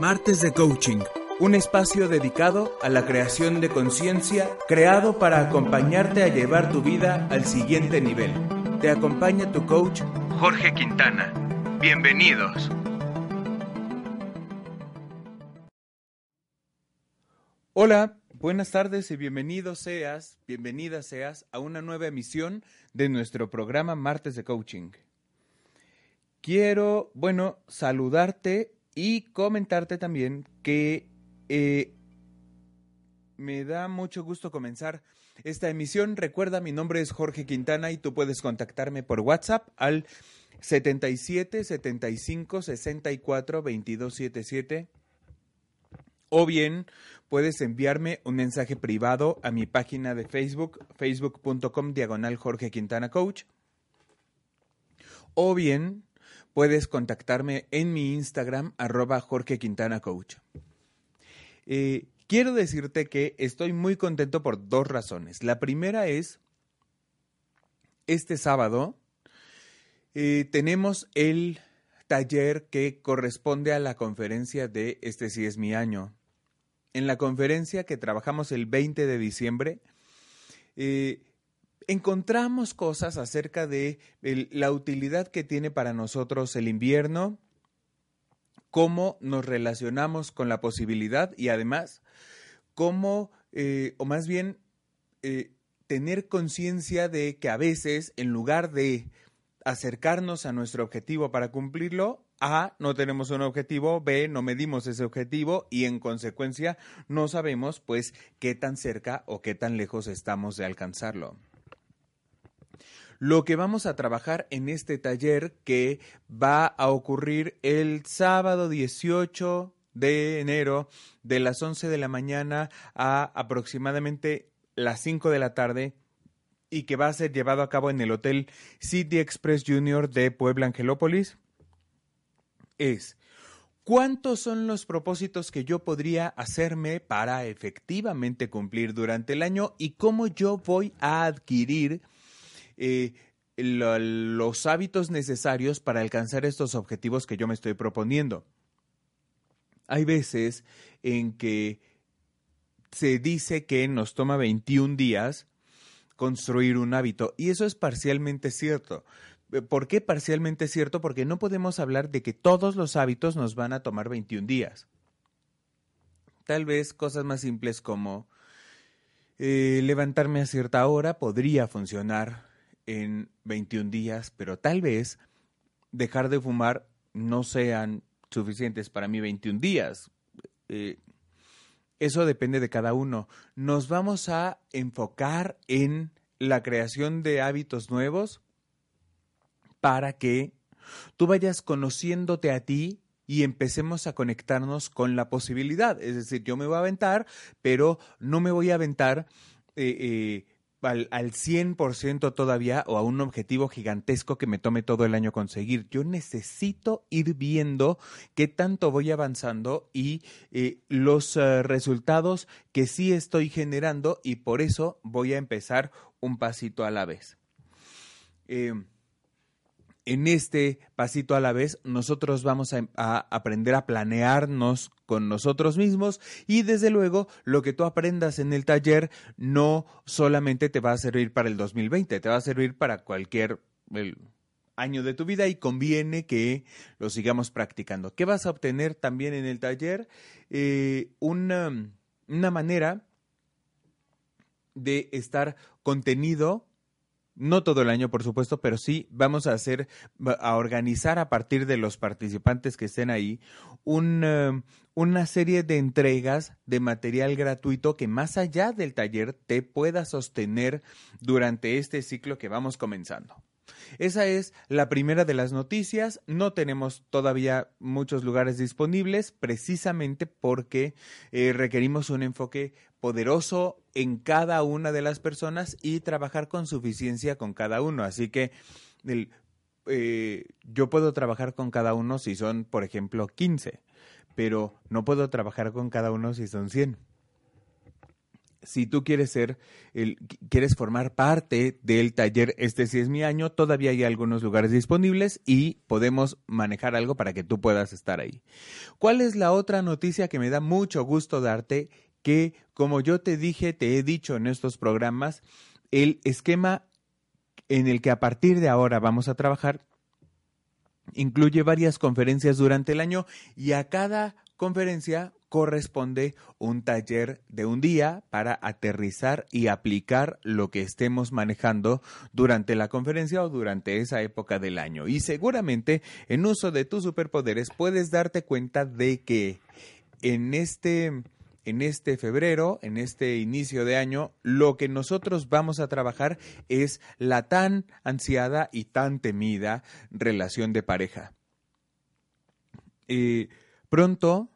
Martes de Coaching, un espacio dedicado a la creación de conciencia, creado para acompañarte a llevar tu vida al siguiente nivel. Te acompaña tu coach, Jorge Quintana. Bienvenidos. Hola, buenas tardes y bienvenido seas, bienvenida seas a una nueva emisión de nuestro programa Martes de Coaching. Quiero, bueno, saludarte y comentarte también que eh, me da mucho gusto comenzar esta emisión. Recuerda, mi nombre es Jorge Quintana y tú puedes contactarme por WhatsApp al 77 75 64 22 77 o bien puedes enviarme un mensaje privado a mi página de Facebook, facebook.com diagonal Jorge Quintana Coach. O bien puedes contactarme en mi Instagram, arroba Jorge Quintana Coach. Eh, quiero decirte que estoy muy contento por dos razones. La primera es, este sábado eh, tenemos el taller que corresponde a la conferencia de Este sí es mi año. En la conferencia que trabajamos el 20 de diciembre, eh, encontramos cosas acerca de la utilidad que tiene para nosotros el invierno, cómo nos relacionamos con la posibilidad y además cómo, eh, o más bien, eh, tener conciencia de que a veces, en lugar de acercarnos a nuestro objetivo para cumplirlo, A, no tenemos un objetivo, B, no medimos ese objetivo y en consecuencia no sabemos pues qué tan cerca o qué tan lejos estamos de alcanzarlo lo que vamos a trabajar en este taller que va a ocurrir el sábado 18 de enero de las 11 de la mañana a aproximadamente las 5 de la tarde y que va a ser llevado a cabo en el Hotel City Express Junior de Puebla Angelópolis. Es ¿Cuántos son los propósitos que yo podría hacerme para efectivamente cumplir durante el año y cómo yo voy a adquirir eh, los hábitos necesarios para alcanzar estos objetivos que yo me estoy proponiendo. Hay veces en que se dice que nos toma 21 días construir un hábito y eso es parcialmente cierto. ¿Por qué parcialmente cierto? Porque no podemos hablar de que todos los hábitos nos van a tomar 21 días. Tal vez cosas más simples como eh, levantarme a cierta hora podría funcionar en 21 días, pero tal vez dejar de fumar no sean suficientes para mí 21 días. Eh, eso depende de cada uno. Nos vamos a enfocar en la creación de hábitos nuevos para que tú vayas conociéndote a ti y empecemos a conectarnos con la posibilidad. Es decir, yo me voy a aventar, pero no me voy a aventar eh, eh, al, al 100% todavía o a un objetivo gigantesco que me tome todo el año conseguir. Yo necesito ir viendo qué tanto voy avanzando y eh, los eh, resultados que sí estoy generando y por eso voy a empezar un pasito a la vez. Eh, en este pasito a la vez, nosotros vamos a, aprender a planearnos con nosotros mismos y desde luego lo que tú aprendas en el taller no solamente te va a servir para el 2020, te va a servir para cualquier año de tu vida y conviene que lo sigamos practicando. ¿Qué vas a obtener también en el taller? Eh, una, una manera de estar contenido no todo el año, por supuesto, pero sí vamos a hacer, a organizar a partir de los participantes que estén ahí, eh, una serie de entregas de material gratuito que más allá del taller te pueda sostener durante este ciclo que vamos comenzando. Esa es la primera de las noticias. No tenemos todavía muchos lugares disponibles precisamente porque eh, requerimos un enfoque poderoso en cada una de las personas y trabajar con suficiencia con cada uno. Así que eh, yo puedo trabajar con cada uno si son, por ejemplo, 15, pero no puedo trabajar con cada uno si son 100 si tú quieres ser, el, quieres formar parte del taller Este sí es mi año, todavía hay algunos lugares disponibles y podemos manejar algo para que tú puedas estar ahí. ¿Cuál es la otra noticia que me da mucho gusto darte? Que, como yo te dije, te he dicho en estos programas, el esquema en el que a partir de ahora vamos a trabajar incluye varias conferencias durante el año y a cada conferencia corresponde un taller de un día para aterrizar y aplicar lo que estemos manejando durante la conferencia o durante esa época del año. Y seguramente en uso de tus superpoderes puedes darte cuenta de que en este en este febrero, en este inicio de año, lo que nosotros vamos a trabajar es la tan ansiada y tan temida relación de pareja. Eh, pronto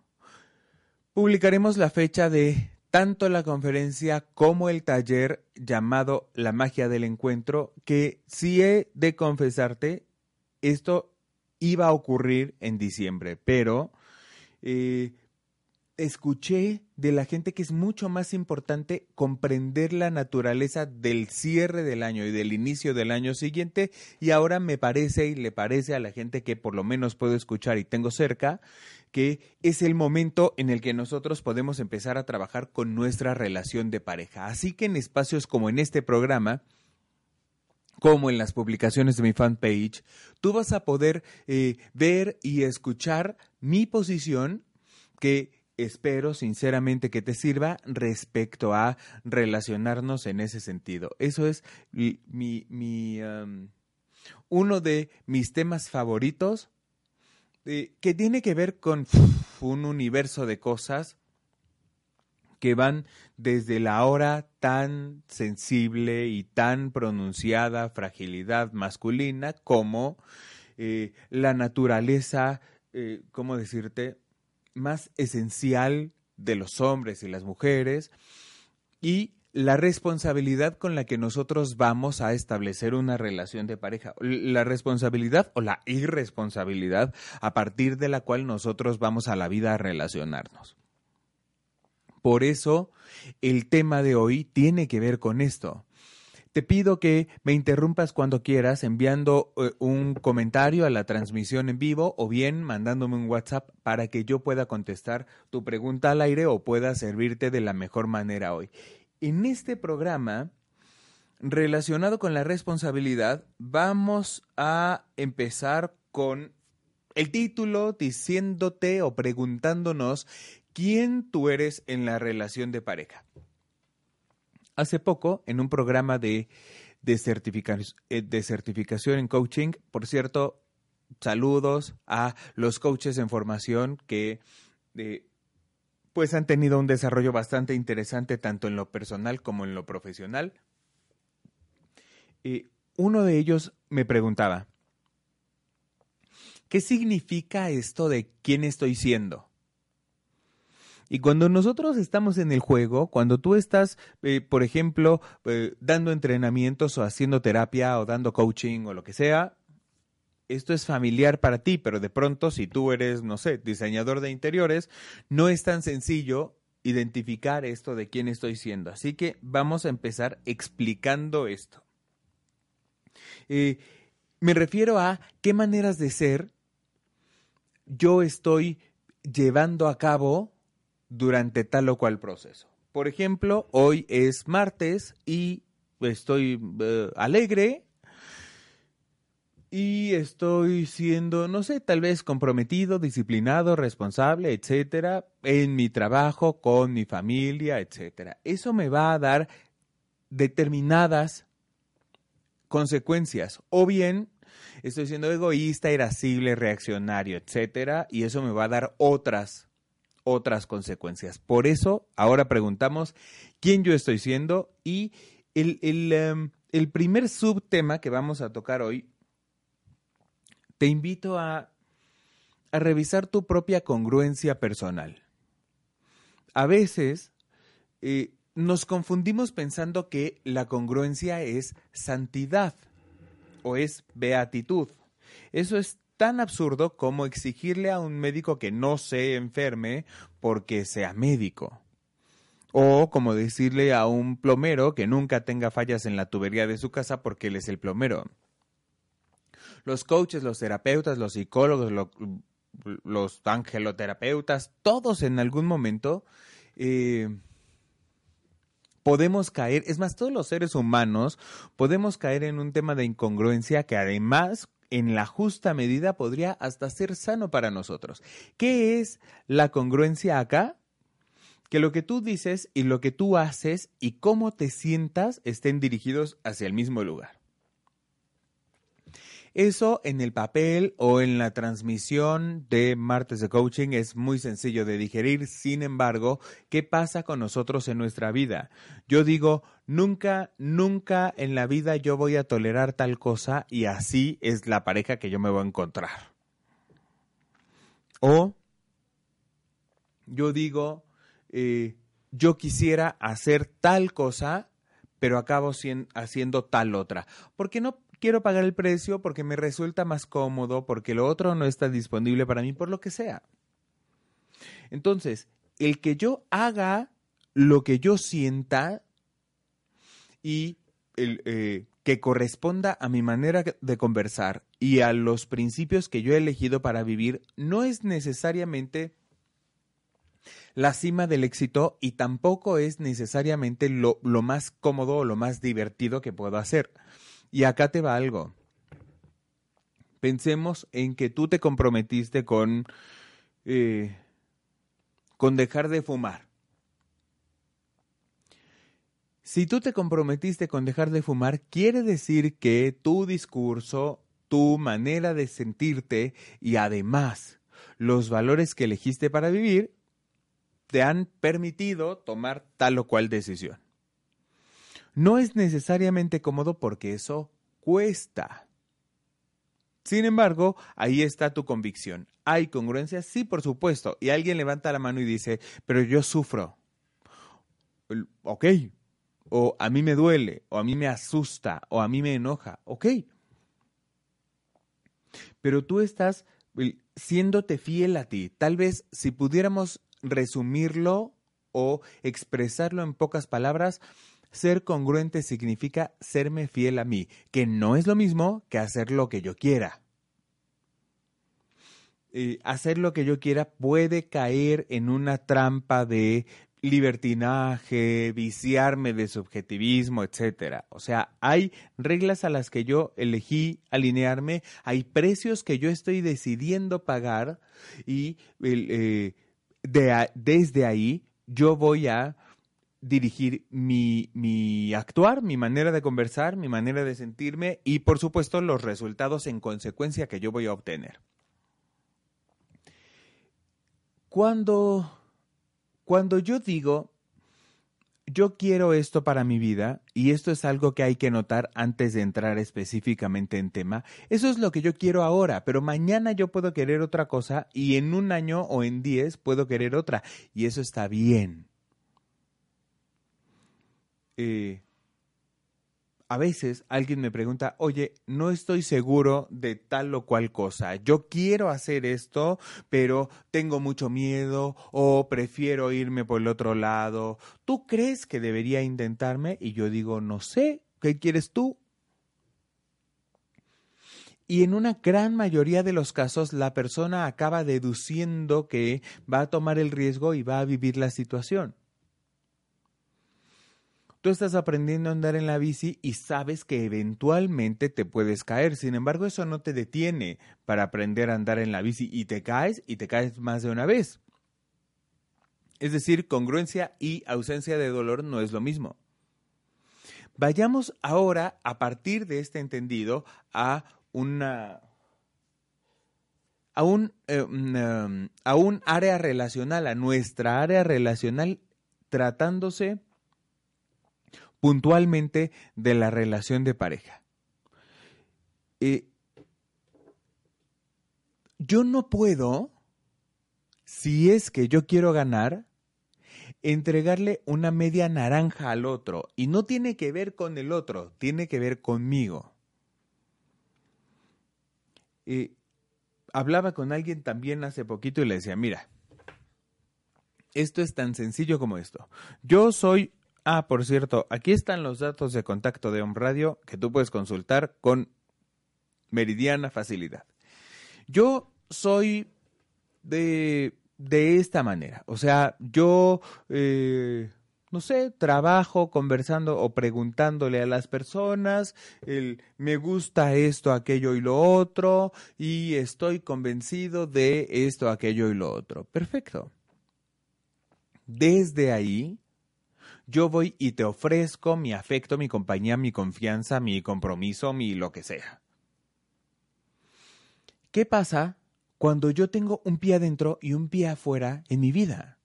Publicaremos la fecha de tanto la conferencia como el taller llamado La magia del encuentro, que si he de confesarte, esto iba a ocurrir en diciembre, pero eh, escuché de la gente que es mucho más importante comprender la naturaleza del cierre del año y del inicio del año siguiente y ahora me parece y le parece a la gente que por lo menos puedo escuchar y tengo cerca que es el momento en el que nosotros podemos empezar a trabajar con nuestra relación de pareja. Así que en espacios como en este programa, como en las publicaciones de mi fanpage, tú vas a poder eh, ver y escuchar mi posición que espero sinceramente que te sirva respecto a relacionarnos en ese sentido. Eso es mi, uno de mis temas favoritos eh, que tiene que ver con un universo de cosas que van desde la hora tan sensible y tan pronunciada fragilidad masculina como eh, la naturaleza, eh, ¿cómo decirte?, más esencial de los hombres y las mujeres y la responsabilidad con la que nosotros vamos a establecer una relación de pareja, la responsabilidad o la irresponsabilidad a partir de la cual nosotros vamos a la vida a relacionarnos. Por eso, el tema de hoy tiene que ver con esto. Te pido que me interrumpas cuando quieras enviando eh, un comentario a la transmisión en vivo o bien mandándome un WhatsApp para que yo pueda contestar tu pregunta al aire o pueda servirte de la mejor manera hoy. En este programa, relacionado con la responsabilidad, vamos a empezar con el título diciéndote o preguntándonos quién tú eres en la relación de pareja. Hace poco, en un programa de, de, eh, certificación en coaching, por cierto, saludos a los coaches en formación que eh, pues han tenido un desarrollo bastante interesante tanto en lo personal como en lo profesional. Y uno de ellos me preguntaba, ¿qué significa esto de quién estoy siendo? Y cuando nosotros estamos en el juego, cuando tú estás, eh, por ejemplo, eh, dando entrenamientos o haciendo terapia o dando coaching o lo que sea, esto es familiar para ti, pero de pronto si tú eres, no sé, diseñador de interiores, no es tan sencillo identificar esto de quién estoy siendo. Así que vamos a empezar explicando esto. Eh, me refiero a qué maneras de ser yo estoy llevando a cabo durante tal o cual proceso. Por ejemplo, hoy es martes y estoy eh, alegre, y estoy siendo, no sé, tal vez comprometido, disciplinado, responsable, etcétera, en mi trabajo, con mi familia, etcétera. Eso me va a dar determinadas consecuencias. O bien estoy siendo egoísta, irascible, reaccionario, etcétera, y eso me va a dar otras otras consecuencias. Por eso, ahora preguntamos quién yo estoy siendo y el, em, el primer subtema que vamos a tocar hoy, te invito a, a revisar tu propia congruencia personal. A veces eh, nos confundimos pensando que la congruencia es santidad o es beatitud. Eso es tan absurdo como exigirle a un médico que no se enferme porque sea médico. O como decirle a un plomero que nunca tenga fallas en la tubería de su casa porque él es el plomero. Los coaches, los terapeutas, los psicólogos, los angeloterapeutas, todos en algún momento eh, podemos caer, es más, todos los seres humanos podemos caer en un tema de incongruencia que además en la justa medida podría hasta ser sano para nosotros. ¿Qué es la congruencia acá? Que lo que tú dices y lo que tú haces y cómo te sientas estén dirigidos hacia el mismo lugar. Eso en el papel o en la transmisión de martes de coaching es muy sencillo de digerir. Sin embargo, ¿qué pasa con nosotros en nuestra vida? Yo digo, nunca, nunca en la vida yo voy a tolerar tal cosa y así es la pareja que yo me voy a encontrar. O yo digo, eh, yo quisiera hacer tal cosa, pero acabo haciendo tal otra. ¿Por qué no quiero pagar el precio porque me resulta más cómodo, porque lo otro no está disponible para mí, por lo que sea. Entonces, el que yo haga lo que yo sienta y el, eh, que corresponda a mi manera de conversar y a los principios que yo he elegido para vivir, no es necesariamente la cima del éxito y tampoco es necesariamente lo, lo más cómodo o lo más divertido que puedo hacer. Y acá te va algo. Pensemos en que tú te comprometiste con, eh, con dejar de fumar. Si tú te comprometiste con dejar de fumar, quiere decir que tu discurso, tu manera de sentirte y además los valores que elegiste para vivir te han permitido tomar tal o cual decisión. No es necesariamente cómodo porque eso cuesta. Sin embargo, ahí está tu convicción. ¿Hay congruencia? Sí, por supuesto. Y alguien levanta la mano y dice, pero yo sufro. Ok. O a mí me duele, o a mí me asusta, o a mí me enoja. Ok. Pero tú estás siéndote fiel a ti. Tal vez si pudiéramos resumirlo o expresarlo en pocas palabras, ser congruente significa serme fiel a mí, que no es lo mismo que hacer lo que yo quiera. hacer lo que yo quiera puede caer en una trampa de libertinaje, viciarme de subjetivismo, etcétera. O sea, hay reglas a las que yo elegí alinearme, hay precios que yo estoy decidiendo pagar y eh, desde ahí yo voy a dirigir mi, mi, actuar, mi manera de conversar, mi manera de sentirme y por supuesto los resultados en consecuencia que yo voy a obtener. Cuando, cuando yo digo, yo quiero esto para mi vida, y esto es algo que hay que notar antes de entrar específicamente en tema, eso es lo que yo quiero ahora, pero mañana yo puedo querer otra cosa y en un año o en diez puedo querer otra, y eso está bien eh, a veces alguien me pregunta, oye, no estoy seguro de tal o cual cosa. Yo quiero hacer esto, pero tengo mucho miedo o prefiero irme por el otro lado. ¿Tú crees que debería intentarme? Y yo digo, no sé, ¿qué quieres tú? Y en una gran mayoría de los casos la persona acaba deduciendo que va a tomar el riesgo y va a vivir la situación. Tú estás aprendiendo a andar en la bici y sabes que eventualmente te puedes caer. Sin embargo, eso no te detiene para aprender a andar en la bici y te caes y te caes más de una vez. Es decir, congruencia y ausencia de dolor no es lo mismo. vayamos ahora, a partir de este entendido, a una a un, eh, um, a un área relacional, a nuestra área relacional, tratándose puntualmente de la relación de pareja. Eh, yo no puedo, si es que yo quiero ganar, entregarle una media naranja al otro. Y no tiene que ver con el otro, tiene que ver conmigo. Eh, hablaba con alguien también hace poquito y le decía, mira, esto es tan sencillo como esto. Yo soy, ah, por cierto, aquí están los datos de contacto de Home Radio que tú puedes consultar con meridiana facilidad. Yo soy de, de esta manera, o sea, yo... Eh, no sé, trabajo conversando o preguntándole a las personas, el me gusta esto, aquello y lo otro, y estoy convencido de esto, aquello y lo otro. Perfecto. Desde ahí, yo voy y te ofrezco mi afecto, mi compañía, mi confianza, mi compromiso, mi lo que sea. ¿Qué pasa cuando yo tengo un pie adentro y un pie afuera en mi vida?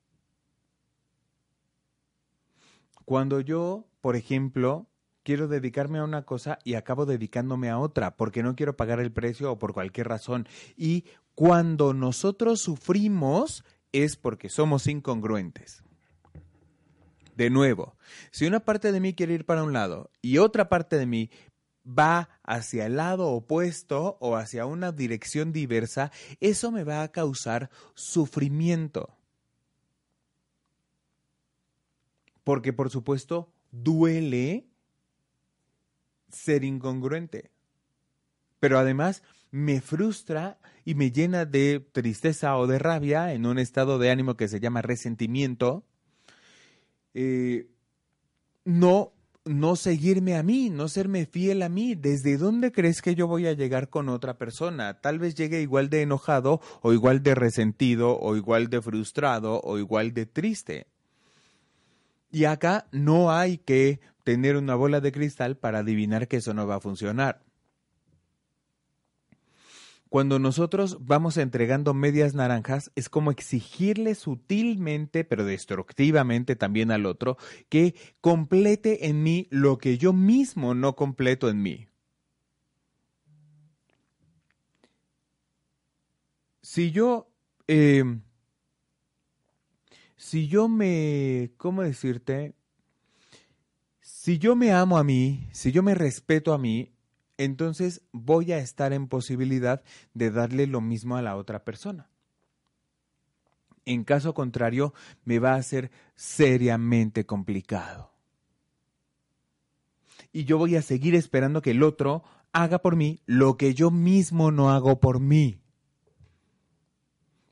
Cuando yo, por ejemplo, quiero dedicarme a una cosa y acabo dedicándome a otra porque no quiero pagar el precio o por cualquier razón. Y cuando nosotros sufrimos es porque somos incongruentes. De nuevo, si una parte de mí quiere ir para un lado y otra parte de mí va hacia el lado opuesto o hacia una dirección diversa, eso me va a causar sufrimiento. Porque por supuesto duele ser incongruente. Pero además me frustra y me llena de tristeza o de rabia en un estado de ánimo que se llama resentimiento. Eh, no, no seguirme a mí, no serme fiel a mí. ¿Desde dónde crees que yo voy a llegar con otra persona? Tal vez llegue igual de enojado o igual de resentido o igual de frustrado o igual de triste. Y acá no hay que tener una bola de cristal para adivinar que eso no va a funcionar. Cuando nosotros vamos entregando medias naranjas, es como exigirle sutilmente, pero destructivamente también al otro, que complete en mí lo que yo mismo no completo en mí. Si yo eh, si yo me, ¿cómo decirte? Si yo me amo a mí, si yo me respeto a mí, entonces voy a estar en posibilidad de darle lo mismo a la otra persona. En caso contrario, me va a ser seriamente complicado. Y yo voy a seguir esperando que el otro haga por mí lo que yo mismo no hago por mí.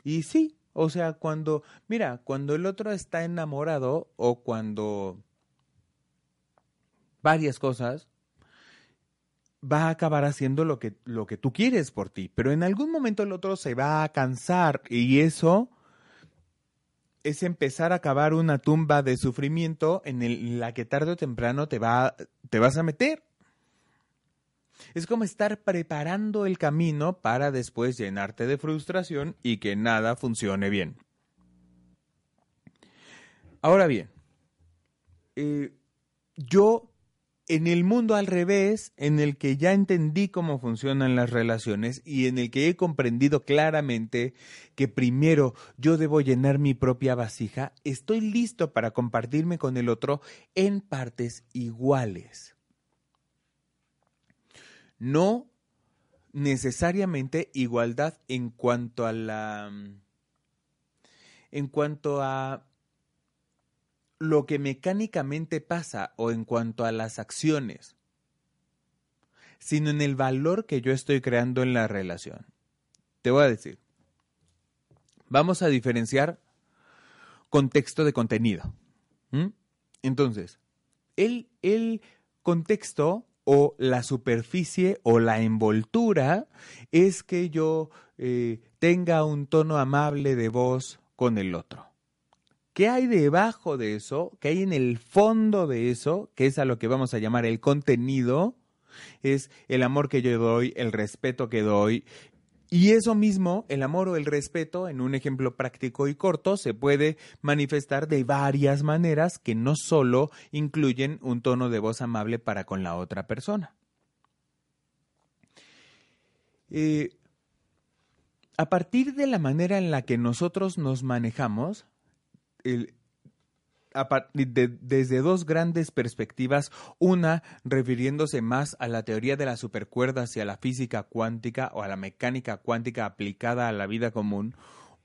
Y sí, o sea, cuando, mira, cuando el otro está enamorado o cuando varias cosas, va a acabar haciendo lo que, lo que tú quieres por ti, pero en algún momento el otro se va a cansar y eso es empezar a cavar una tumba de sufrimiento en la que tarde o temprano te, va, te vas a meter. Es como estar preparando el camino para después llenarte de frustración y que nada funcione bien. Ahora bien, eh, yo en el mundo al revés, en el que ya entendí cómo funcionan las relaciones y en el que he comprendido claramente que primero yo debo llenar mi propia vasija, estoy listo para compartirme con el otro en partes iguales. No necesariamente igualdad en cuanto a la en cuanto a lo que mecánicamente pasa o en cuanto a las acciones, sino en el valor que yo estoy creando en la relación. Te voy a decir, vamos a diferenciar contexto de contenido. Entonces, el, el contexto o la superficie o la envoltura es que yo eh, tenga un tono amable de voz con el otro. ¿Qué hay debajo de eso? ¿Qué hay en el fondo de eso? Que es a lo que vamos a llamar el contenido. Es el amor que yo doy, el respeto que doy. Y eso mismo, el amor o el respeto, en un ejemplo práctico y corto, se puede manifestar de varias maneras que no solo incluyen un tono de voz amable para con la otra persona. Eh, a partir de la manera en la que nosotros nos manejamos, desde dos grandes perspectivas, una refiriéndose más a la teoría de las supercuerdas y a la física cuántica o a la mecánica cuántica aplicada a la vida común,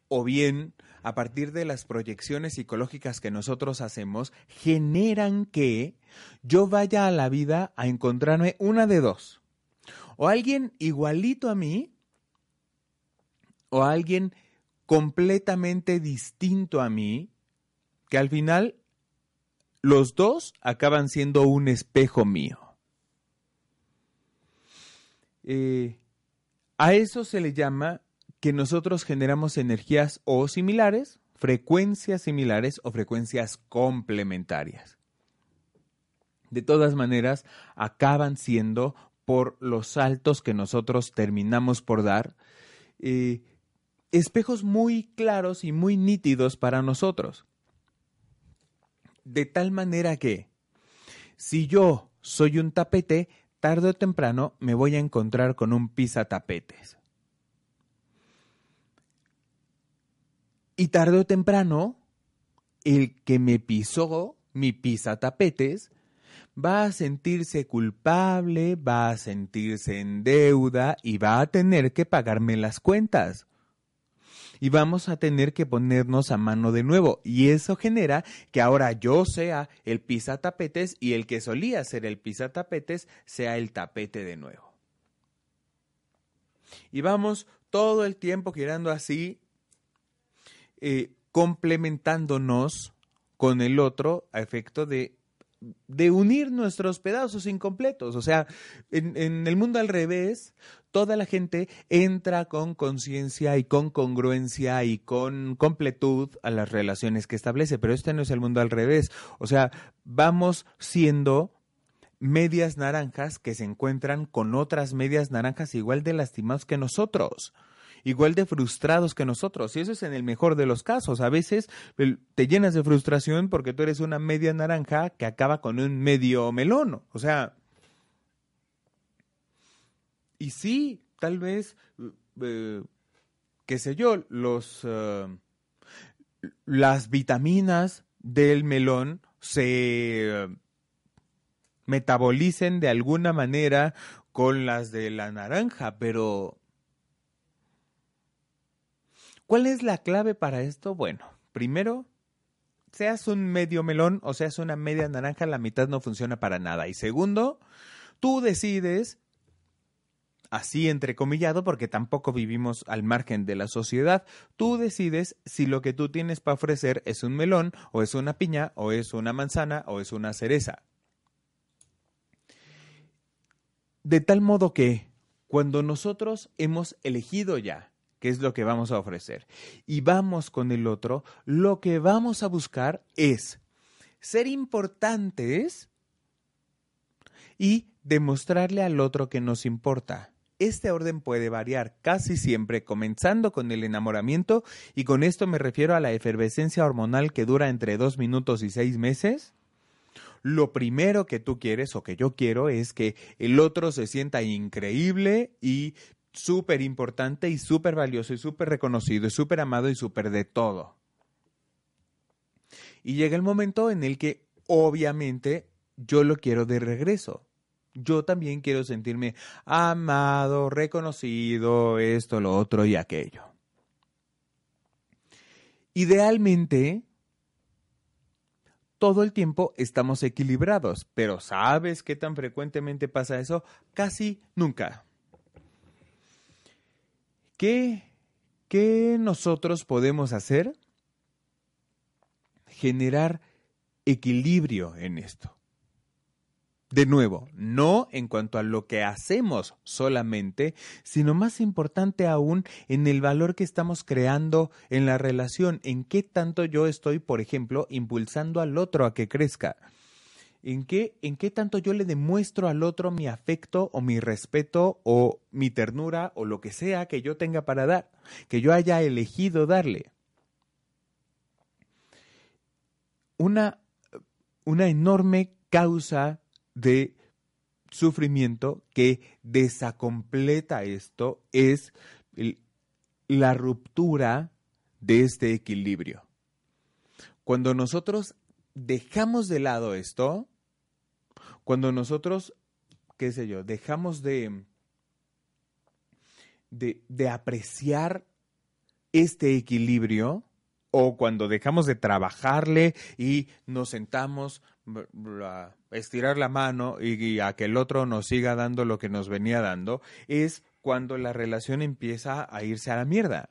o bien a partir de las proyecciones psicológicas que nosotros hacemos, generan que yo vaya a la vida a encontrarme una de dos. O alguien igualito a mí, o alguien completamente distinto a mí, que al final los dos acaban siendo un espejo mío. Eh, a eso se le llama que nosotros generamos energías o similares, frecuencias similares o frecuencias complementarias. De todas maneras, acaban siendo por los saltos que nosotros terminamos por dar, eh, espejos muy claros y muy nítidos para nosotros. De tal manera que, si yo soy un tapete, tarde o temprano me voy a encontrar con un tapetes. Y tarde o temprano, el que me pisó mi tapetes va a sentirse culpable, va a sentirse en deuda y va a tener que pagarme las cuentas y vamos a tener que ponernos a mano de nuevo. Y eso genera que ahora yo sea el tapetes y el que solía ser el tapetes sea el tapete de nuevo. Y vamos todo el tiempo girando así, eh, complementándonos con el otro a efecto de de unir nuestros pedazos incompletos. O sea, en, el mundo al revés, toda la gente entra con conciencia y con congruencia y con completud a las relaciones que establece, pero este no es el mundo al revés. O sea, vamos siendo medias naranjas que se encuentran con otras medias naranjas igual de lastimados que nosotros igual de frustrados que nosotros. Y eso es en el mejor de los casos. A veces te llenas de frustración porque tú eres una media naranja que acaba con un medio melón. O sea, y sí, tal vez, eh, qué sé yo, los, eh, las vitaminas del melón se metabolicen de alguna manera con las de la naranja, pero ¿cuál es la clave para esto? Bueno, primero, seas un medio melón o seas una media naranja, la mitad no funciona para nada. Y segundo, tú decides así entrecomillado porque tampoco vivimos al margen de la sociedad. Tú decides si lo que tú tienes para ofrecer es un melón o es una piña o es una manzana o es una cereza. De tal modo que cuando nosotros hemos elegido ya qué es lo que vamos a ofrecer y vamos con el otro, lo que vamos a buscar es ser importantes y demostrarle al otro que nos importa. Este orden puede variar casi siempre comenzando con el enamoramiento y con esto me refiero a la efervescencia hormonal que dura entre dos minutos y seis meses. Lo primero que tú quieres o que yo quiero es que el otro se sienta increíble y súper importante y súper valioso y súper reconocido y súper amado y súper de todo. Y llega el momento en el que obviamente yo lo quiero de regreso yo también quiero sentirme amado, reconocido, esto, lo otro y aquello. Idealmente, todo el tiempo estamos equilibrados, pero ¿sabes qué tan frecuentemente pasa eso? Casi nunca. ¿Qué, qué nosotros podemos hacer? Generar equilibrio en esto. De nuevo, no en cuanto a lo que hacemos solamente, sino más importante aún en el valor que estamos creando en la relación, en qué tanto yo estoy, por ejemplo, impulsando al otro a que crezca. ¿En qué, ¿En qué tanto yo le demuestro al otro mi afecto o mi respeto o mi ternura o lo que sea que yo tenga para dar, que yo haya elegido darle? Una, una enorme causa de sufrimiento que desacompleta esto es la ruptura de este equilibrio. Cuando nosotros dejamos de lado esto, cuando nosotros, qué sé yo, dejamos de, de, de apreciar este equilibrio, o cuando dejamos de trabajarle y nos sentamos a estirar la mano y, a que el otro nos siga dando lo que nos venía dando, es cuando la relación empieza a irse a la mierda.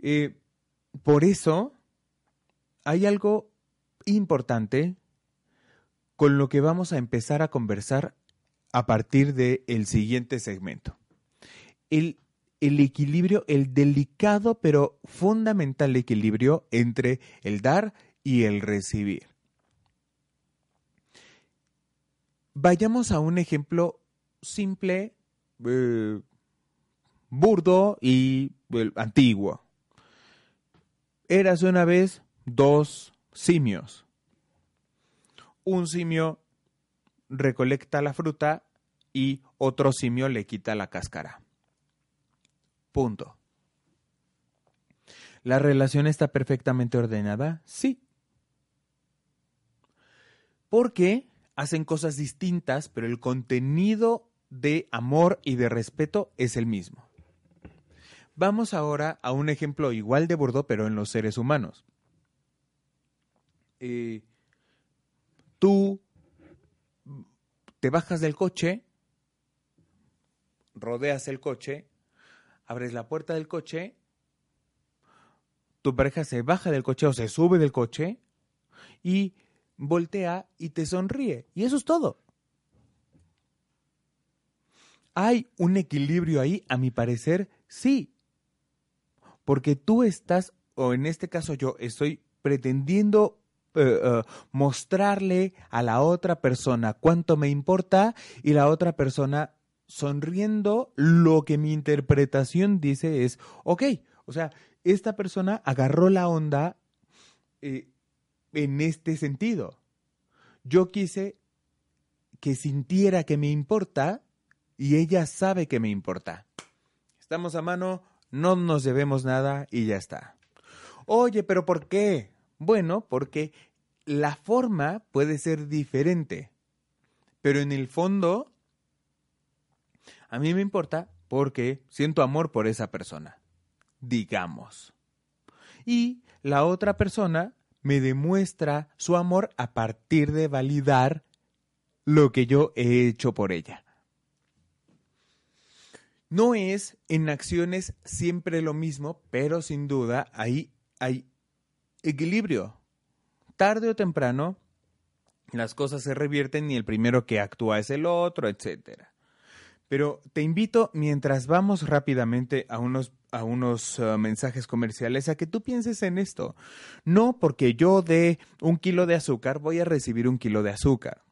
Eh, por eso hay algo importante con lo que vamos a empezar a conversar a partir del siguiente segmento. El, el equilibrio, el delicado pero fundamental equilibrio entre el dar y el recibir. Vayamos a un ejemplo simple, eh, burdo y antiguo. Eras una vez dos simios. Un simio recolecta la fruta y otro simio le quita la cáscara. Punto. ¿La relación está perfectamente ordenada? Sí. Porque hacen cosas distintas, pero el contenido de amor y de respeto es el mismo. Vamos ahora a un ejemplo igual de burdo, pero en los seres humanos. Eh, tú te bajas del coche, rodeas el coche, abres la puerta del coche, tu pareja se baja del coche o se sube del coche y voltea y te sonríe. Y eso es todo. ¿Hay un equilibrio ahí? A mi parecer, sí. Porque tú estás, o en este caso yo, estoy pretendiendo eh, eh, mostrarle a la otra persona cuánto me importa y la otra persona sonriendo, lo que mi interpretación dice es, ok, o sea, esta persona agarró la onda eh, en este sentido. Yo quise que sintiera que me importa y ella sabe que me importa. Estamos a mano, no nos debemos nada y ya está. Oye, pero ¿por qué? Bueno, porque la forma puede ser diferente, pero en el fondo a mí me importa porque siento amor por esa persona, digamos. Y la otra persona me demuestra su amor a partir de validar lo que yo he hecho por ella. No es en acciones siempre lo mismo, pero sin duda ahí hay equilibrio. Tarde o temprano, las cosas se revierten y el primero que actúa es el otro, etc. Pero te invito, mientras vamos rápidamente a unos, a unos uh, mensajes comerciales, a que tú pienses en esto. No porque yo dé un kilo de azúcar, voy a recibir un kilo de azúcar.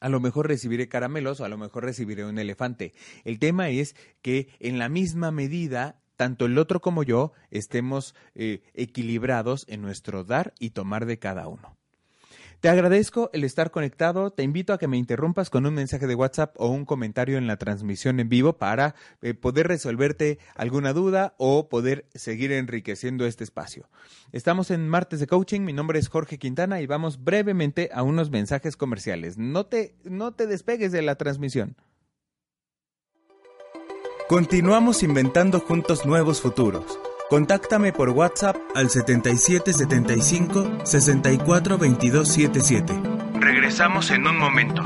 A lo mejor recibiré caramelos o a lo mejor recibiré un elefante. El tema es que en la misma medida tanto el otro como yo estemos eh, equilibrados en nuestro dar y tomar de cada uno. Te agradezco el estar conectado. Te invito a que me interrumpas con un mensaje de WhatsApp o un comentario en la transmisión en vivo para eh, poder resolverte alguna duda o poder seguir enriqueciendo este espacio. Estamos en Martes de Coaching. Mi nombre es Jorge Quintana y vamos brevemente a unos mensajes comerciales. No te, no te despegues de la transmisión. Continuamos inventando juntos nuevos futuros. Contáctame por WhatsApp al 7775 64 22 77. Regresamos en un momento.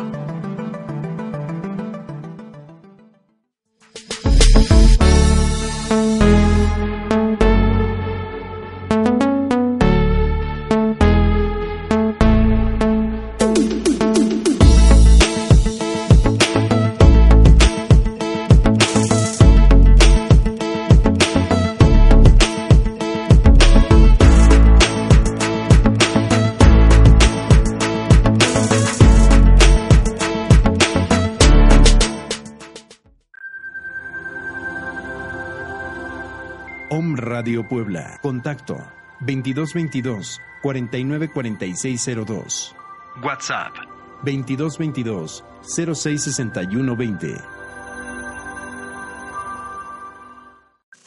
Radio Puebla. Contacto 2222 494602. WhatsApp 2222 066120.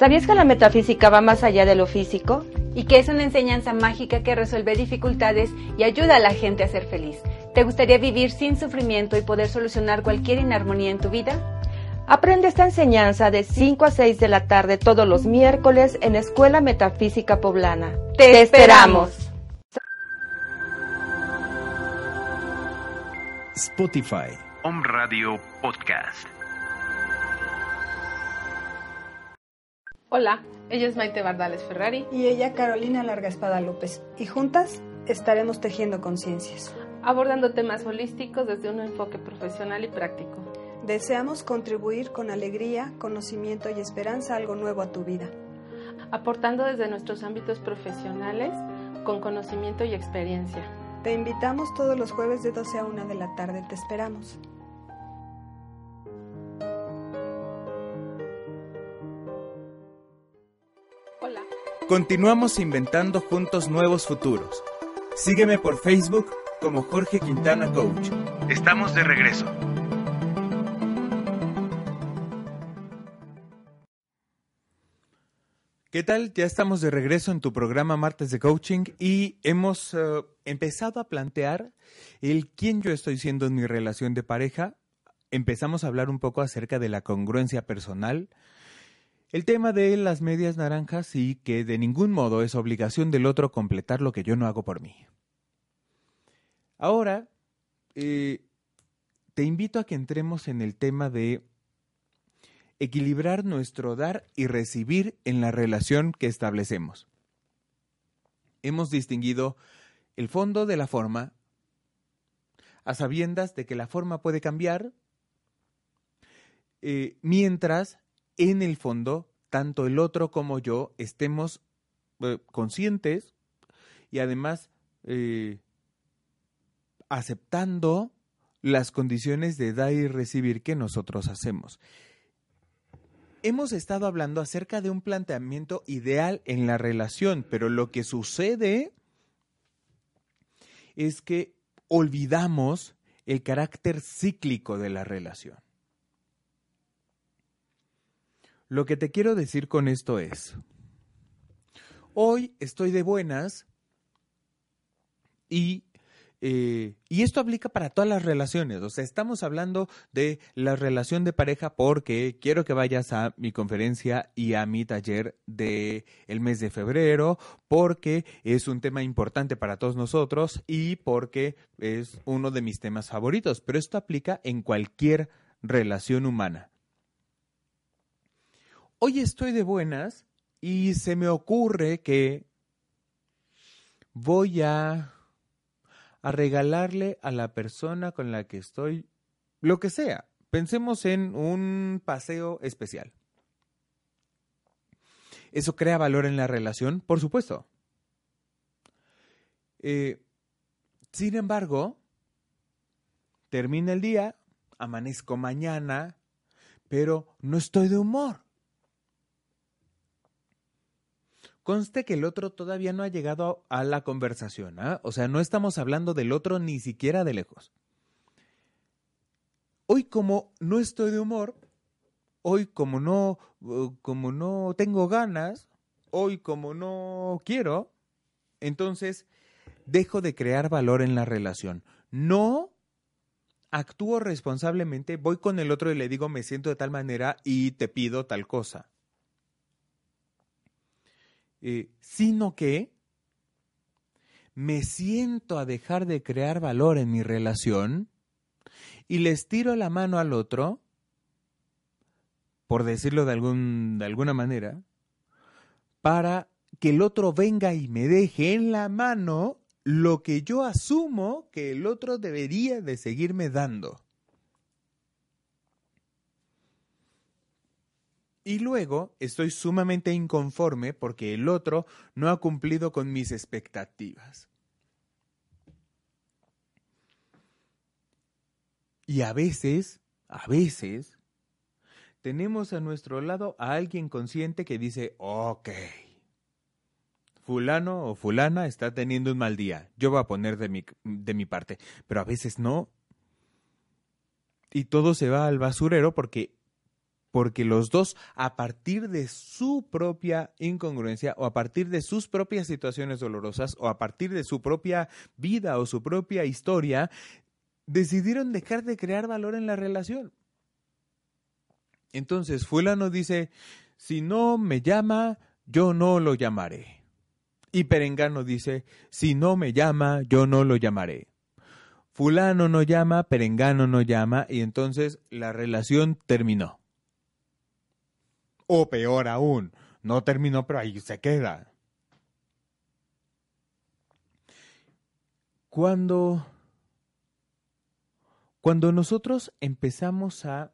¿Sabías que la metafísica va más allá de lo físico? Y que es una enseñanza mágica que resuelve dificultades y ayuda a la gente a ser feliz. ¿Te gustaría vivir sin sufrimiento y poder solucionar cualquier inarmonía en tu vida? Aprende esta enseñanza de 5 a 6 de la tarde todos los miércoles en Escuela Metafísica Poblana. ¡Te esperamos! Spotify. Home Radio Podcast. Hola, ella es Maite Bardales Ferrari. Y ella Carolina Larga Espada López. Y juntas estaremos tejiendo conciencias. Abordando temas holísticos desde un enfoque profesional y práctico. Deseamos contribuir con alegría, conocimiento y esperanza algo nuevo a tu vida. Aportando desde nuestros ámbitos profesionales con conocimiento y experiencia. Te invitamos todos los jueves de 12 a 1 de la tarde. Te esperamos. Hola. Continuamos inventando juntos nuevos futuros. Sígueme por Facebook como Jorge Quintana Coach. Estamos de regreso. ¿Qué tal? Ya estamos de regreso en tu programa Martes de Coaching y hemos eh, empezado a plantear el quién yo estoy siendo en mi relación de pareja. Empezamos a hablar un poco acerca de la congruencia personal, el tema de las medias naranjas y que de ningún modo es obligación del otro completar lo que yo no hago por mí. Ahora, eh, te invito a que entremos en el tema de equilibrar nuestro dar y recibir en la relación que establecemos. Hemos distinguido el fondo de la forma, a sabiendas de que la forma puede cambiar, eh, mientras en el fondo tanto el otro como yo estemos eh, conscientes y además eh, aceptando las condiciones de dar y recibir que nosotros hacemos hemos estado hablando acerca de un planteamiento ideal en la relación, pero lo que sucede es que olvidamos el carácter cíclico de la relación. Lo que te quiero decir con esto es, hoy estoy de buenas y eh, y esto aplica para todas las relaciones. O sea, estamos hablando de la relación de pareja porque quiero que vayas a mi conferencia y a mi taller del el mes de febrero, porque es un tema importante para todos nosotros y porque es uno de mis temas favoritos. Pero esto aplica en cualquier relación humana. Hoy estoy de buenas y se me ocurre que voy a a regalarle a la persona con la que estoy lo que sea. Pensemos en un paseo especial. ¿Eso crea valor en la relación? Por supuesto. Eh, sin embargo, termina el día, amanezco mañana, pero no estoy de humor. Conste que el otro todavía no ha llegado a la conversación, ¿ah? o sea, no estamos hablando del otro ni siquiera de lejos. Hoy como no estoy de humor, hoy como no, como no tengo ganas, hoy como no quiero, entonces dejo de crear valor en la relación. No actúo responsablemente, voy con el otro y le digo me siento de tal manera y te pido tal cosa. Eh, sino que me siento a dejar de crear valor en mi relación y les tiro la mano al otro, por decirlo de, algún, de alguna manera, para que el otro venga y me deje en la mano lo que yo asumo que el otro debería de seguirme dando. Y luego estoy sumamente inconforme porque el otro no ha cumplido con mis expectativas. Y a veces, a veces, tenemos a nuestro lado a alguien consciente que dice, ok, fulano o fulana está teniendo un mal día, yo voy a poner de mi, de mi parte, pero a veces no. Y todo se va al basurero porque porque los dos, a partir de su propia incongruencia o a partir de sus propias situaciones dolorosas o a partir de su propia vida o su propia historia, decidieron dejar de crear valor en la relación. Entonces, fulano dice, si no me llama, yo no lo llamaré. Y Perengano dice, si no me llama, yo no lo llamaré. Fulano no llama, Perengano no llama, y entonces la relación terminó. O peor aún, no terminó, pero ahí se queda. Cuando, cuando nosotros empezamos a,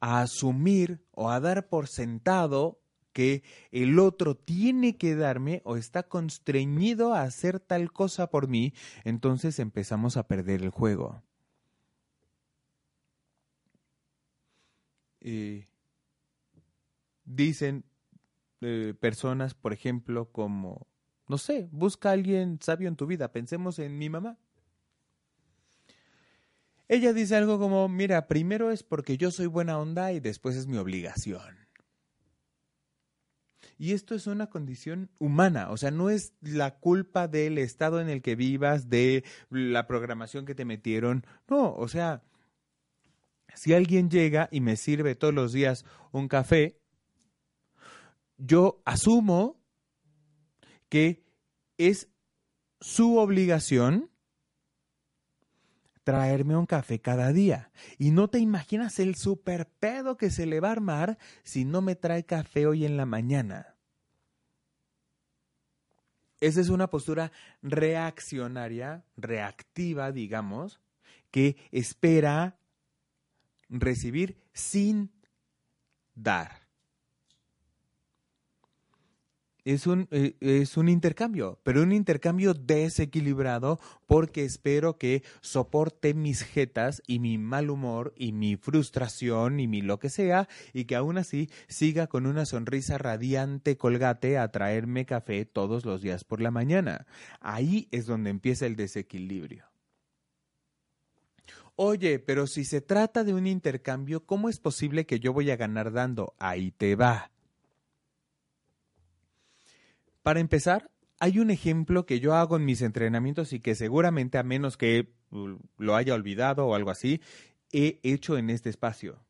a asumir o a dar por sentado que el otro tiene que darme o está constreñido a hacer tal cosa por mí, entonces empezamos a perder el juego. Eh, dicen eh, personas, por ejemplo, como, no sé, busca a alguien sabio en tu vida, pensemos en mi mamá. Ella dice algo como, mira, primero es porque yo soy buena onda y después es mi obligación. Y esto es una condición humana, o sea, no es la culpa del estado en el que vivas, de la programación que te metieron, no, o sea, si alguien llega y me sirve todos los días un café, yo asumo que es su obligación traerme un café cada día. Y no te imaginas el super pedo que se le va a armar si no me trae café hoy en la mañana. Esa es una postura reaccionaria, reactiva, digamos, que espera recibir sin dar es un, eh, es un intercambio, pero un intercambio desequilibrado porque espero que soporte mis jetas y mi mal humor y mi frustración y mi lo que sea y que aún así siga con una sonrisa radiante colgate a traerme café todos los días por la mañana. Ahí es donde empieza el desequilibrio. Oye, pero si se trata de un intercambio, ¿cómo es posible que yo voy a ganar dando? Ahí te va. Para empezar, hay un ejemplo que yo hago en mis entrenamientos y que seguramente, a menos que uh, lo haya olvidado o algo así, he hecho en este espacio.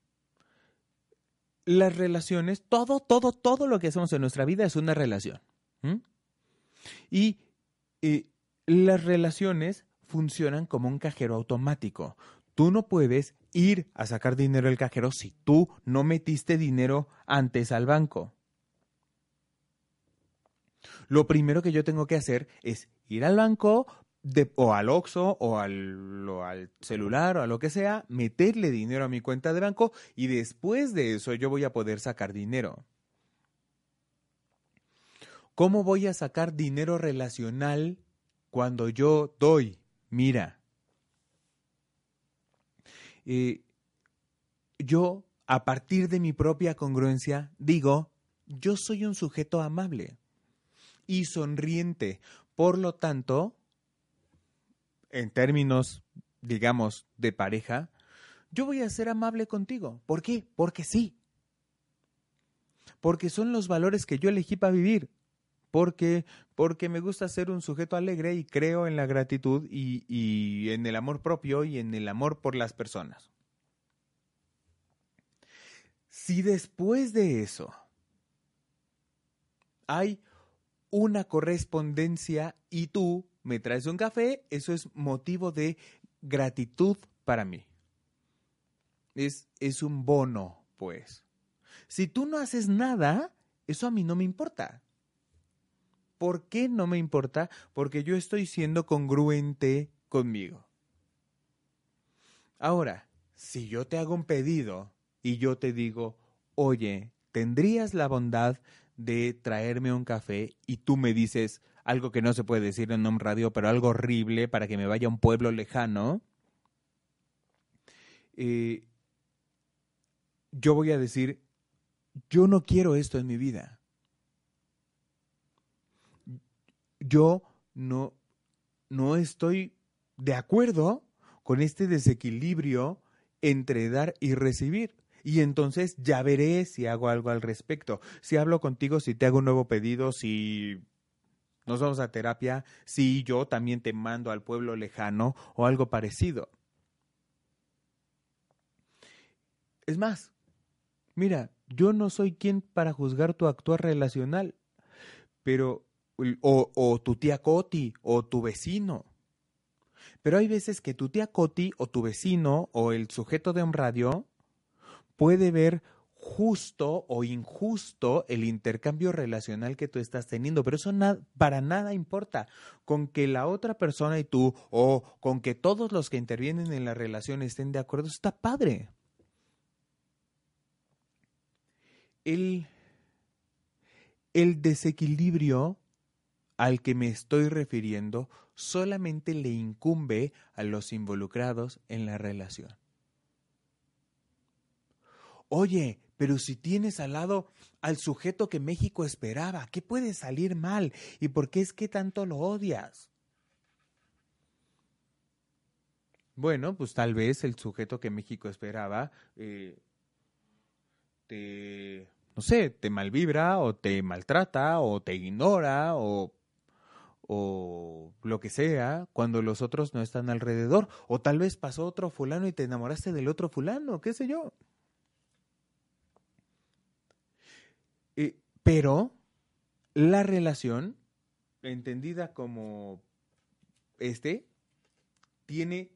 Las relaciones, todo, todo, todo lo que hacemos en nuestra vida es una relación. Y eh, las relaciones funcionan como un cajero automático. Tú no puedes ir a sacar dinero del cajero si tú no metiste dinero antes al banco lo primero que yo tengo que hacer es ir al banco o al Oxxo o al, o al celular o a lo que sea, meterle dinero a mi cuenta de banco y después de eso yo voy a poder sacar dinero. ¿Cómo voy a sacar dinero relacional cuando yo doy? Mira, eh, yo, a partir de mi propia congruencia, digo, yo soy un sujeto amable y sonriente. Por lo tanto, en términos, digamos, de pareja, yo voy a ser amable contigo. ¿Por qué? Porque sí. Porque son los valores que yo elegí para vivir. Porque, porque me gusta ser un sujeto alegre y creo en la gratitud y, y en el amor propio y en el amor por las personas. Si después de eso hay una correspondencia y tú me traes un café, eso es motivo de gratitud para mí. Es, es un bono, pues. Si tú no haces nada, eso a mí no me importa. ¿Por qué no me importa? Porque yo estoy siendo congruente conmigo. Ahora, si yo te hago un pedido y yo te digo, oye, ¿tendrías la bondad de traerme un café y tú me dices algo que no se puede decir en un radio, pero algo horrible para que me vaya a un pueblo lejano, eh, yo voy a decir, yo no quiero esto en mi vida. Yo no, no estoy de acuerdo con este desequilibrio entre dar y recibir. Y entonces ya veré si hago algo al respecto. Si hablo contigo, si te hago un nuevo pedido, si nos vamos a terapia, si yo también te mando al pueblo lejano o algo parecido. Es más, mira, yo no soy quien para juzgar tu actuar relacional, pero o, o tu tía Coti o tu vecino. Pero hay veces que tu tía Coti o tu vecino o el sujeto de un radio puede ver justo o injusto el intercambio relacional que tú estás teniendo, pero eso para nada importa. Con que la otra persona y tú o con que todos los que intervienen en la relación estén de acuerdo, está padre. El, desequilibrio al que me estoy refiriendo solamente le incumbe a los involucrados en la relación. Oye, pero si tienes al lado al sujeto que México esperaba, ¿qué puede salir mal? ¿Y por qué es que tanto lo odias? Bueno, pues tal vez el sujeto que México esperaba eh, te, no sé, te malvibra o te maltrata o te ignora o o lo que sea cuando los otros no están alrededor. O tal vez pasó otro fulano y te enamoraste del otro fulano, qué sé yo. Eh, pero la relación, entendida como este, tiene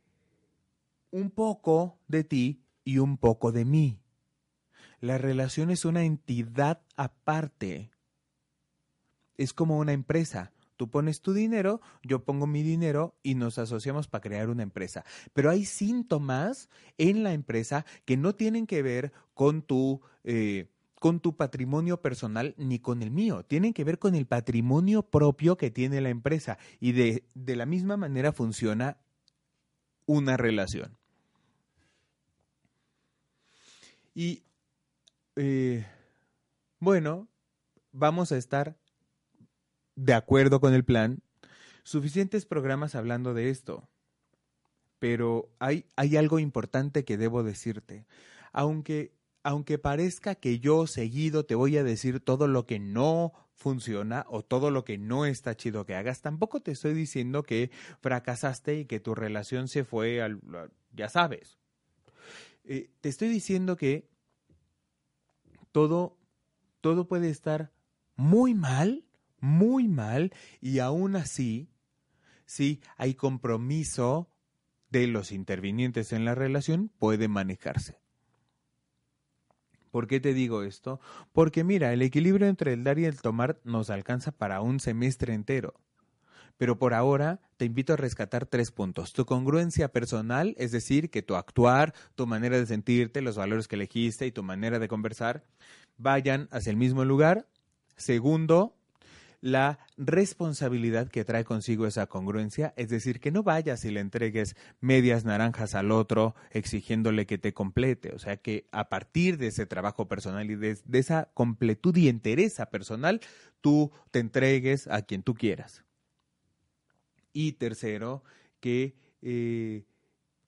un poco de ti y un poco de mí. La relación es una entidad aparte. Es como una empresa Tú pones tu dinero, yo pongo mi dinero y nos asociamos para crear una empresa. Pero hay síntomas en la empresa que no tienen que ver con tu... Eh, con tu patrimonio personal ni con el mío, tienen que ver con el patrimonio propio que tiene la empresa y de, de la misma manera funciona una relación. Y eh, bueno, vamos a estar de acuerdo con el plan, suficientes programas hablando de esto. Pero hay, hay algo importante que debo decirte. Aunque, aunque parezca que yo seguido te voy a decir todo lo que no funciona o todo lo que no está chido que hagas, tampoco te estoy diciendo que fracasaste y que tu relación se fue al... ya sabes. Eh, te estoy diciendo que todo, todo puede estar muy mal muy mal y aún así, si hay compromiso de los intervinientes en la relación, puede manejarse. ¿Por qué te digo esto? Porque mira, el equilibrio entre el dar y el tomar nos alcanza para un semestre entero. Pero por ahora te invito a rescatar tres puntos. Tu congruencia personal, es decir, que tu actuar, tu manera de sentirte, los valores que elegiste y tu manera de conversar vayan hacia el mismo lugar. Segundo, la responsabilidad que trae consigo esa congruencia, es decir, que no vayas y le entregues medias naranjas al otro exigiéndole que te complete, o sea, que a partir de ese trabajo personal y de, esa completud y entereza personal, tú te entregues a quien tú quieras. Y tercero, que... Eh,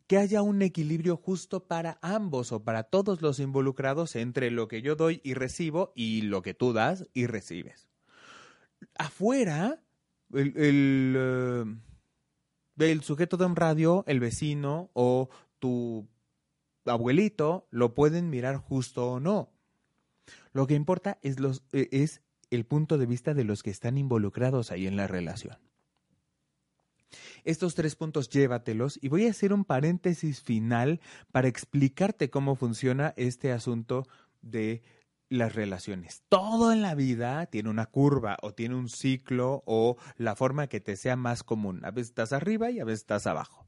que haya un equilibrio justo para ambos o para todos los involucrados entre lo que yo doy y recibo y lo que tú das y recibes afuera, el, eh, sujeto de un radio, el vecino o tu abuelito lo pueden mirar justo o no. Lo que importa es, los, e, es el punto de vista de los que están involucrados ahí en la relación. Estos tres puntos llévatelos y voy a hacer un paréntesis final para explicarte cómo funciona este asunto de las relaciones. Todo en la vida tiene una curva o tiene un ciclo o la forma que te sea más común. A veces estás arriba y a veces estás abajo.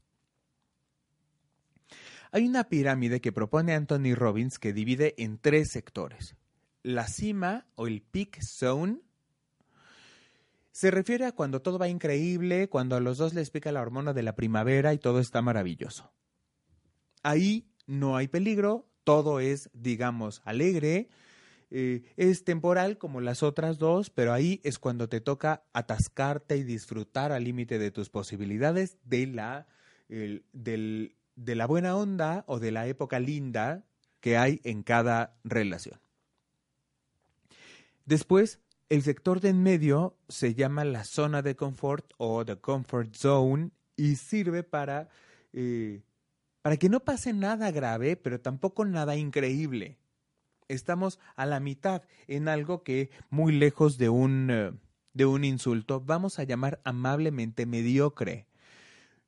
Hay una pirámide que propone Anthony Robbins que divide en tres sectores. La cima o el peak zone se refiere a cuando todo va increíble, cuando a los dos les pica la hormona de la primavera y todo está maravilloso. Ahí no hay peligro, todo es, digamos, alegre, eh, es temporal como las otras dos, pero ahí es cuando te toca atascarte y disfrutar al límite de tus posibilidades de la, del, de la buena onda o de la época linda que hay en cada relación. Después, el sector de en medio se llama la zona de confort o the comfort zone y sirve para, eh, para que no pase nada grave, pero tampoco nada increíble. Estamos a la mitad en algo que, muy lejos de un, eh, de un insulto, vamos a llamar amablemente mediocre.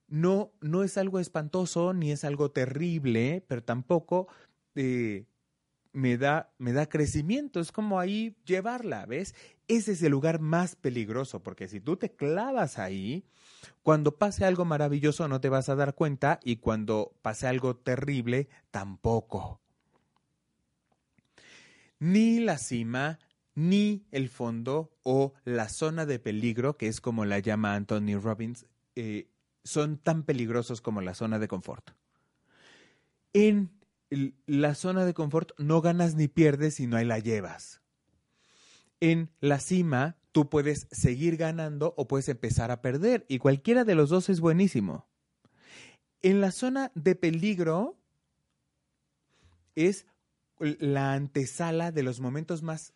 No, no es algo espantoso ni es algo terrible, pero tampoco eh, me da, me da crecimiento. Es como ahí llevarla, ¿ves? Ese es el lugar más peligroso, porque si tú te clavas ahí, cuando pase algo maravilloso no te vas a dar cuenta y cuando pase algo terrible, tampoco. Ni la cima, ni el fondo o la zona de peligro, que es como la llama Anthony Robbins, eh, son tan peligrosos como la zona de confort. En la zona de confort no ganas ni pierdes, sino ahí la llevas. En la cima tú puedes seguir ganando o puedes empezar a perder y cualquiera de los dos es buenísimo. En la zona de peligro es la antesala de los momentos más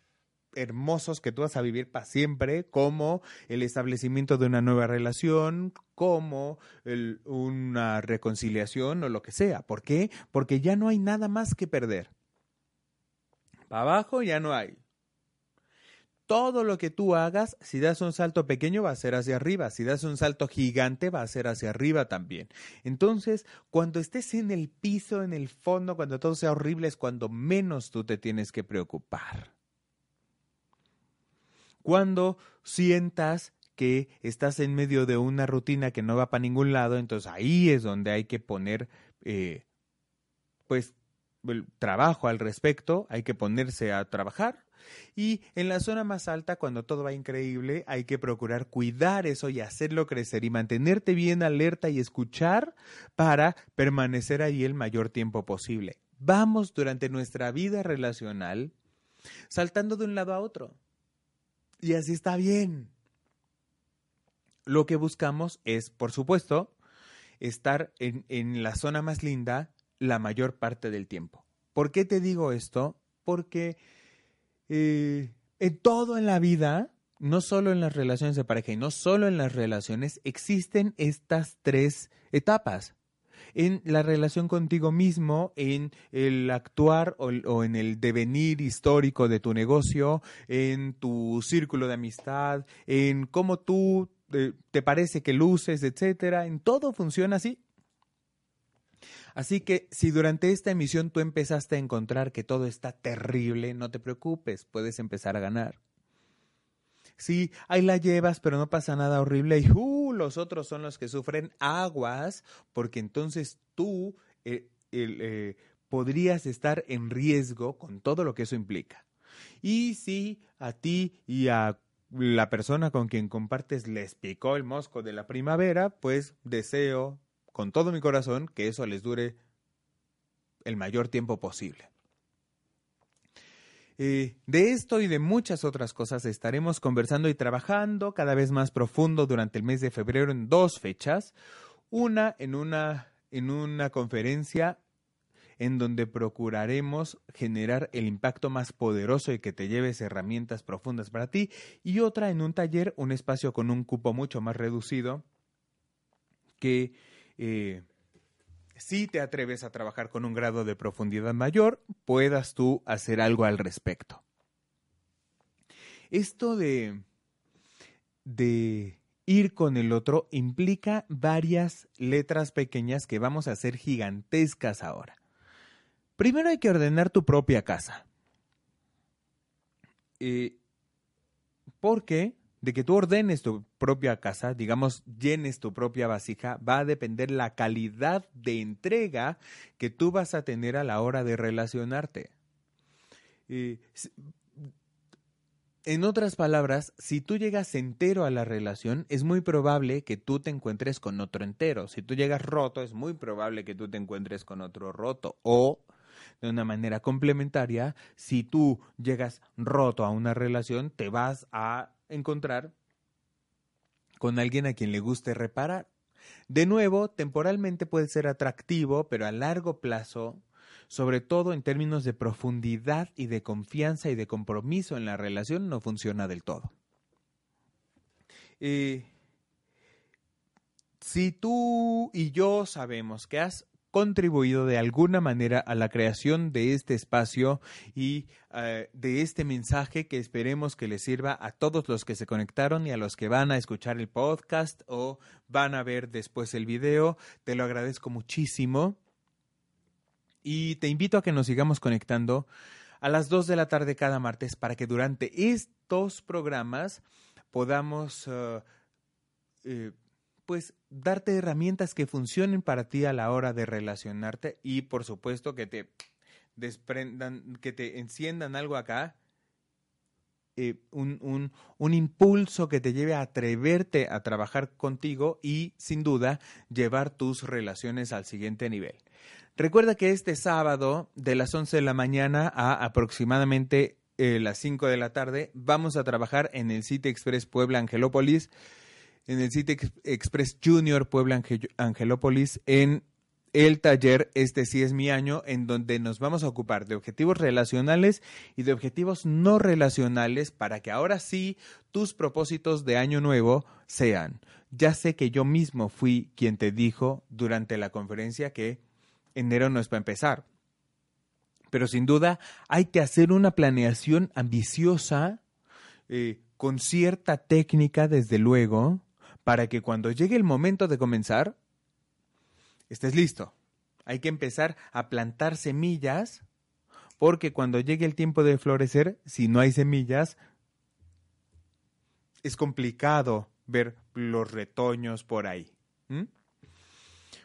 hermosos que tú vas a vivir para siempre, como el establecimiento de una nueva relación, como una reconciliación o lo que sea. ¿Por qué? Porque ya no hay nada más que perder. Para abajo ya no hay. Todo lo que tú hagas, si das un salto pequeño va a ser hacia arriba, si das un salto gigante va a ser hacia arriba también. Entonces, cuando estés en el piso, en el fondo, cuando todo sea horrible, es cuando menos tú te tienes que preocupar cuando sientas que estás en medio de una rutina que no va para ningún lado, entonces ahí es donde hay que poner, eh, pues, trabajo al respecto, hay que ponerse a trabajar. Y en la zona más alta, cuando todo va increíble, hay que procurar cuidar eso y hacerlo crecer y mantenerte bien alerta y escuchar para permanecer ahí el mayor tiempo posible. Vamos durante nuestra vida relacional saltando de un lado a otro. Y así está bien. Lo que buscamos es, por supuesto, estar en, la zona más linda la mayor parte del tiempo. ¿Por qué te digo esto? Porque eh, en todo en la vida, no solo en las relaciones de pareja y no solo en las relaciones, existen estas tres etapas en la relación contigo mismo, en el actuar o, en el devenir histórico de tu negocio, en tu círculo de amistad, en cómo tú eh, te parece que luces, etcétera. En todo funciona así. Así que si durante esta emisión tú empezaste a encontrar que todo está terrible, no te preocupes, puedes empezar a ganar. Si ahí la llevas, pero no pasa nada horrible y uh, los otros son los que sufren aguas, porque entonces tú eh, eh, podrías estar en riesgo con todo lo que eso implica. Y si a ti y a la persona con quien compartes les picó el mosco de la primavera, pues deseo con todo mi corazón que eso les dure el mayor tiempo posible. Eh, de esto y de muchas otras cosas estaremos conversando y trabajando cada vez más profundo durante el mes de febrero en dos fechas. Una en una, en una conferencia en donde procuraremos generar el impacto más poderoso y que te lleves herramientas profundas para ti, y otra en un taller, un espacio con un cupo mucho más reducido, que eh, si te atreves a trabajar con un grado de profundidad mayor, puedas tú hacer algo al respecto. Esto de, de ir con el otro implica varias letras pequeñas que vamos a hacer gigantescas ahora. Primero hay que ordenar tu propia casa. Eh, porque de que tú ordenes tu propia casa, digamos, llenes tu propia vasija, va a depender la calidad de entrega que tú vas a tener a la hora de relacionarte. en otras palabras, si tú llegas entero a la relación, es muy probable que tú te encuentres con otro entero. Si tú llegas roto, es muy probable que tú te encuentres con otro roto. O de una manera complementaria, si tú llegas roto a una relación, te vas a encontrar con alguien a quien le guste reparar. De nuevo, temporalmente puede ser atractivo, pero a largo plazo, sobre todo en términos de profundidad y de confianza y de compromiso en la relación, no funciona del todo. Eh, si tú y yo sabemos que has contribuido de alguna manera a la creación de este espacio y eh, de este mensaje que esperemos que les sirva a todos los que se conectaron y a los que van a escuchar el podcast o van a ver después el video. Te lo agradezco muchísimo y te invito a que nos sigamos conectando a las 2 de la tarde cada martes para que durante estos programas podamos... Eh, eh, pues darte herramientas que funcionen para ti a la hora de relacionarte y por supuesto que te desprendan, que te enciendan algo acá, eh, un, un, un, impulso que te lleve a atreverte a trabajar contigo y sin duda llevar tus relaciones al siguiente nivel. Recuerda que este sábado de las 11 de la mañana a aproximadamente eh, las 5 de la tarde vamos a trabajar en el City Express Puebla Angelópolis en el City Express Junior Puebla Angelópolis en el taller Este sí es mi año, en donde nos vamos a ocupar de objetivos relacionales y de objetivos no relacionales para que ahora sí tus propósitos de año nuevo sean. Ya sé que yo mismo fui quien te dijo durante la conferencia que enero no es para empezar. Pero sin duda hay que hacer una planeación ambiciosa, eh, con cierta técnica, desde luego, para que cuando llegue el momento de comenzar, estés listo. Hay que empezar a plantar semillas, porque cuando llegue el tiempo de florecer, si no hay semillas, es complicado ver los retoños por ahí.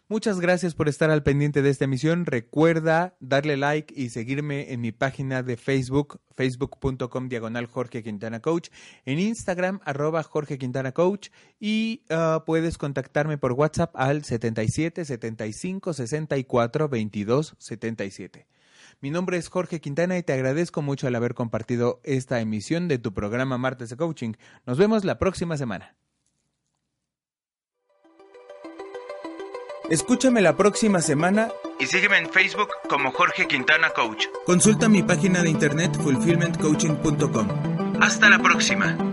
Muchas gracias por estar al pendiente de esta emisión. Recuerda darle like y seguirme en mi página de Facebook, facebook.com diagonal Jorge Quintana Coach, en Instagram arroba Jorge Quintana Coach y ah, puedes contactarme por WhatsApp al 77 75 64 22 77. Mi nombre es Jorge Quintana y te agradezco mucho el haber compartido esta emisión de tu programa Martes de Coaching. Nos vemos la próxima semana. Escúchame la próxima semana y sígueme en Facebook como Jorge Quintana Coach. Consulta mi página de internet fulfillmentcoaching.com. Hasta la próxima.